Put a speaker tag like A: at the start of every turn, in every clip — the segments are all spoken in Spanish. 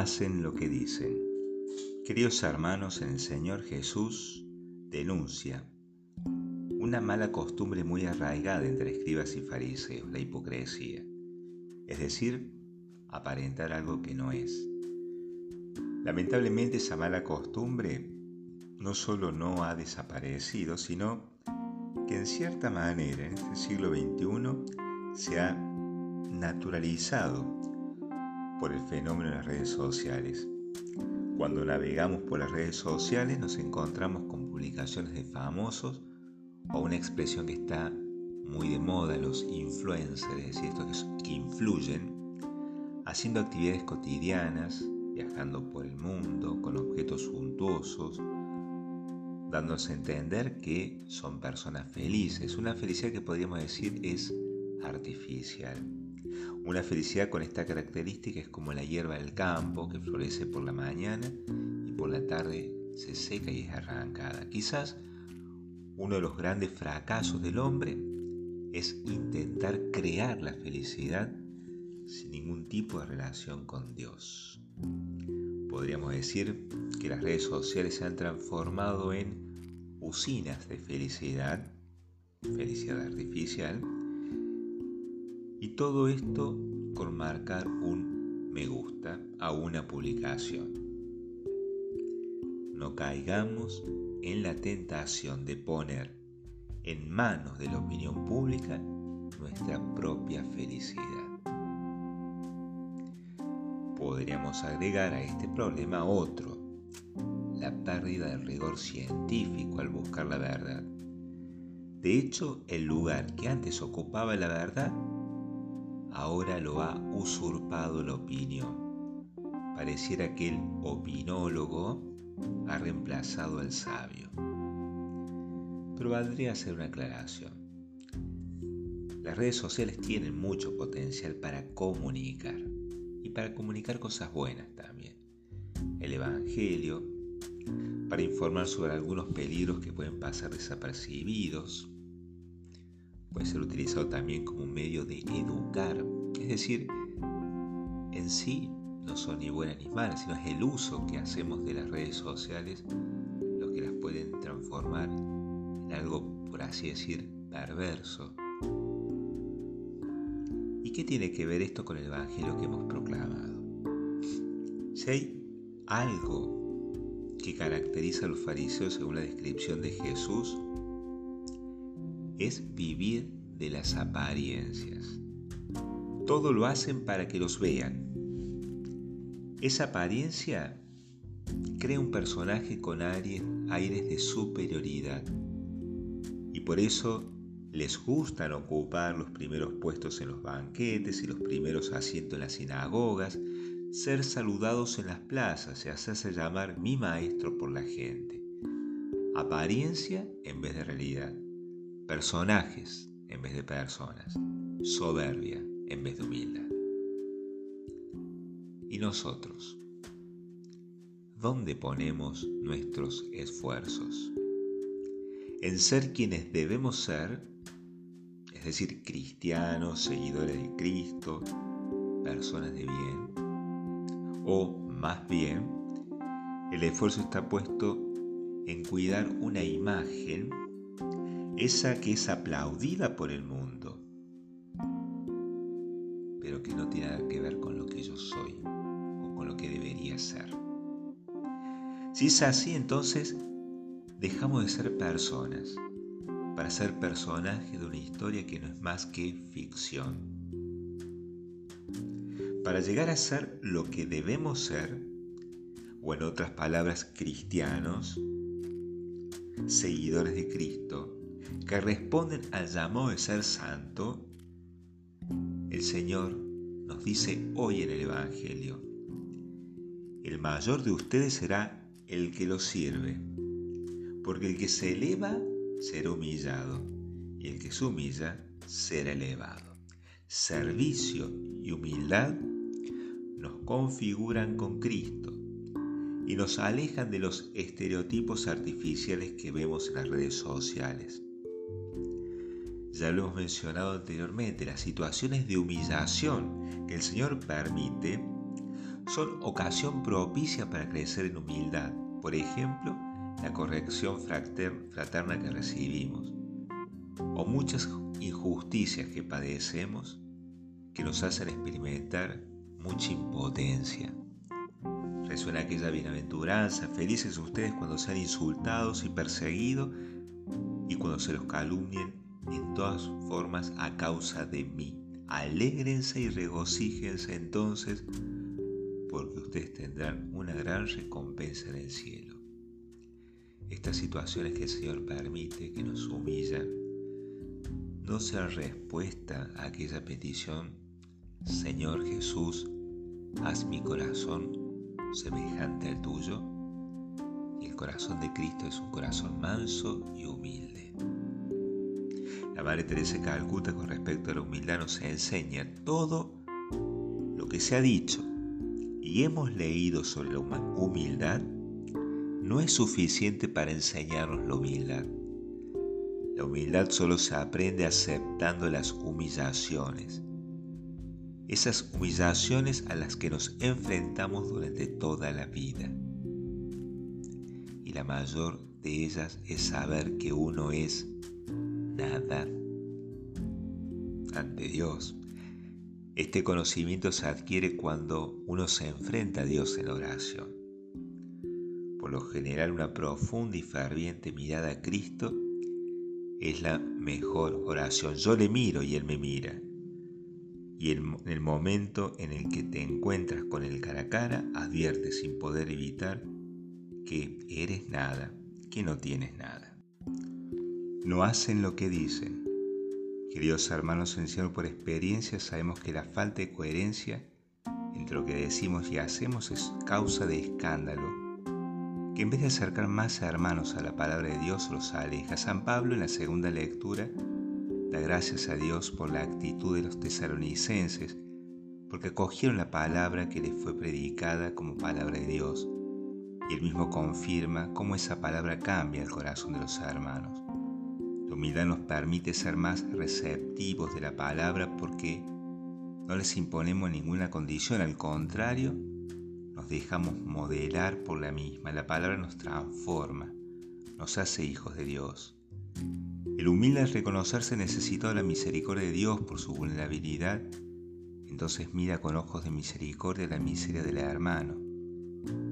A: hacen lo que dicen. Queridos hermanos el Señor Jesús, denuncia una mala costumbre muy arraigada entre escribas y fariseos, la hipocresía, es decir, aparentar algo que no es. Lamentablemente esa mala costumbre no solo no ha desaparecido, sino que en cierta manera en este siglo XXI se ha naturalizado por el fenómeno de las redes sociales. Cuando navegamos por las redes sociales nos encontramos con publicaciones de famosos o una expresión que está muy de moda, los influencers, es decir, estos que influyen, haciendo actividades cotidianas, viajando por el mundo con objetos suntuosos, dándose a entender que son personas felices, una felicidad que podríamos decir es artificial. Una felicidad con esta característica es como la hierba del campo que florece por la mañana y por la tarde se seca y es arrancada. Quizás uno de los grandes fracasos del hombre es intentar crear la felicidad sin ningún tipo de relación con Dios. Podríamos decir que las redes sociales se han transformado en usinas de felicidad, felicidad artificial, y todo esto con marcar un me gusta a una publicación. No caigamos en la tentación de poner en manos de la opinión pública nuestra propia felicidad. Podríamos agregar a este problema otro, la pérdida del rigor científico al buscar la verdad. De hecho, el lugar que antes ocupaba la verdad ahora lo ha usurpado la opinión. Pareciera que el opinólogo ha reemplazado al sabio. Pero valdría hacer una aclaración. Las redes sociales tienen mucho potencial para comunicar y para comunicar cosas buenas también. El Evangelio, para informar sobre algunos peligros que pueden pasar desapercibidos, puede ser utilizado también como un medio de educar, es decir, en sí no son ni buenas ni malas, sino es el uso que hacemos de las redes sociales lo que las pueden transformar en algo, por así decir, perverso. ¿Y qué tiene que ver esto con el Evangelio que hemos proclamado? Si hay algo que caracteriza a los fariseos según la descripción de Jesús, es vivir de las apariencias. Todo lo hacen para que los vean. Esa apariencia crea un personaje con aires, de superioridad y por eso les gustan ocupar los primeros puestos en los banquetes y los primeros asientos en las sinagogas, ser saludados en las plazas y hacerse llamar mi maestro por la gente. Apariencia en vez de realidad personajes en vez de personas, soberbia en vez de humildad. ¿Y nosotros? ¿Dónde ponemos nuestros esfuerzos? ¿En ser quienes debemos ser? Es decir, cristianos, seguidores de Cristo, personas de bien. O, más bien, el esfuerzo está puesto en cuidar una imagen esa que es aplaudida por el mundo, pero que no tiene nada que ver con lo que yo soy o con lo que debería ser. Si es así, entonces dejamos de ser personas para ser personajes de una historia que no es más que ficción. Para llegar a ser lo que debemos ser, o en otras palabras, cristianos, seguidores de Cristo, que responden al llamado de ser santo, el Señor nos dice hoy en el Evangelio, el mayor de ustedes será el que lo sirve, porque el que se eleva será humillado, y el que se humilla será elevado. Servicio y humildad nos configuran con Cristo y nos alejan de los estereotipos artificiales que vemos en las redes sociales ya lo hemos mencionado anteriormente, las situaciones de humillación que el Señor permite son ocasión propicia para crecer en humildad. Por ejemplo, la corrección fraterna que recibimos, o muchas injusticias que padecemos que nos hacen experimentar mucha impotencia. Resuena aquella bienaventuranza, felices ustedes cuando sean insultados y perseguidos y cuando se los calumnien en todas formas a causa de mí. Alégrense y regocíjense entonces porque ustedes tendrán una gran recompensa en el cielo. Estas situaciones que el Señor permite, que nos humillan, no sean respuesta a aquella petición, Señor Jesús, haz mi corazón semejante al tuyo. El corazón de Cristo es un corazón manso y humilde. La Madre Teresa de Calcuta con respecto a la humildad nos enseña todo lo que se ha dicho y hemos leído sobre la humildad no es suficiente para enseñarnos la humildad. La humildad solo se aprende aceptando las humillaciones. Esas humillaciones a las que nos enfrentamos durante toda la vida. Y la mayor de ellas es saber que uno es nada ante Dios. Este conocimiento se adquiere cuando uno se enfrenta a Dios en oración. Por lo general una profunda y ferviente mirada a Cristo es la mejor oración. Yo le miro y Él me mira. Y en el momento en el que te encuentras con Él cara a cara, advierte sin poder evitar que eres nada, que no tienes nada. No hacen lo que dicen, Queridos hermanos en Señor, por experiencia sabemos que la falta de coherencia entre lo que decimos y hacemos es causa de escándalo, que en vez de acercar más a hermanos a la palabra de Dios los aleja. San Pablo en la segunda lectura da gracias a Dios por la actitud de los tesalonicenses, porque acogieron la palabra que les fue predicada como palabra de Dios, y él mismo confirma cómo esa palabra cambia el corazón de los hermanos. La humildad nos permite ser más receptivos de la palabra porque no les imponemos ninguna condición, al contrario, nos dejamos modelar por la misma. La palabra nos transforma, nos hace hijos de Dios. El humilde es reconocerse necesitado de la misericordia de Dios por su vulnerabilidad, entonces mira con ojos de misericordia la miseria del hermano,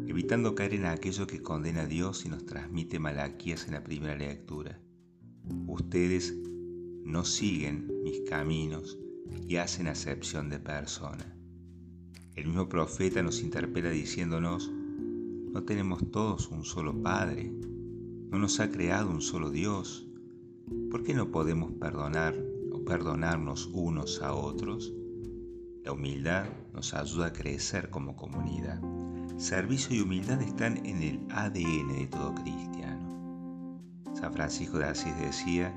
A: evitando caer en aquello que condena a Dios y nos transmite Malaquías en la primera lectura. Ustedes no siguen mis caminos y hacen acepción de persona. El mismo profeta nos interpela diciéndonos, no tenemos todos un solo Padre, no nos ha creado un solo Dios. ¿Por qué no podemos perdonar o perdonarnos unos a otros? La humildad nos ayuda a crecer como comunidad. Servicio y humildad están en el ADN de todo cristiano. San Francisco de Asís decía,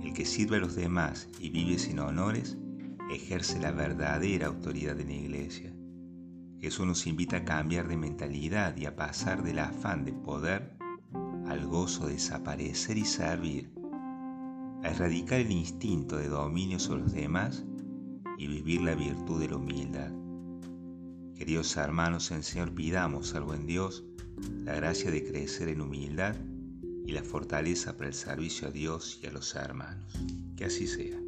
A: el que sirve a los demás y vive sin honores, ejerce la verdadera autoridad en la iglesia. Jesús nos invita a cambiar de mentalidad y a pasar del afán de poder al gozo de desaparecer y servir, a erradicar el instinto de dominio sobre los demás y vivir la virtud de la humildad. Queridos hermanos, en Señor pidamos al buen Dios la gracia de crecer en humildad y la fortaleza para el servicio a Dios y a los hermanos. Que así sea.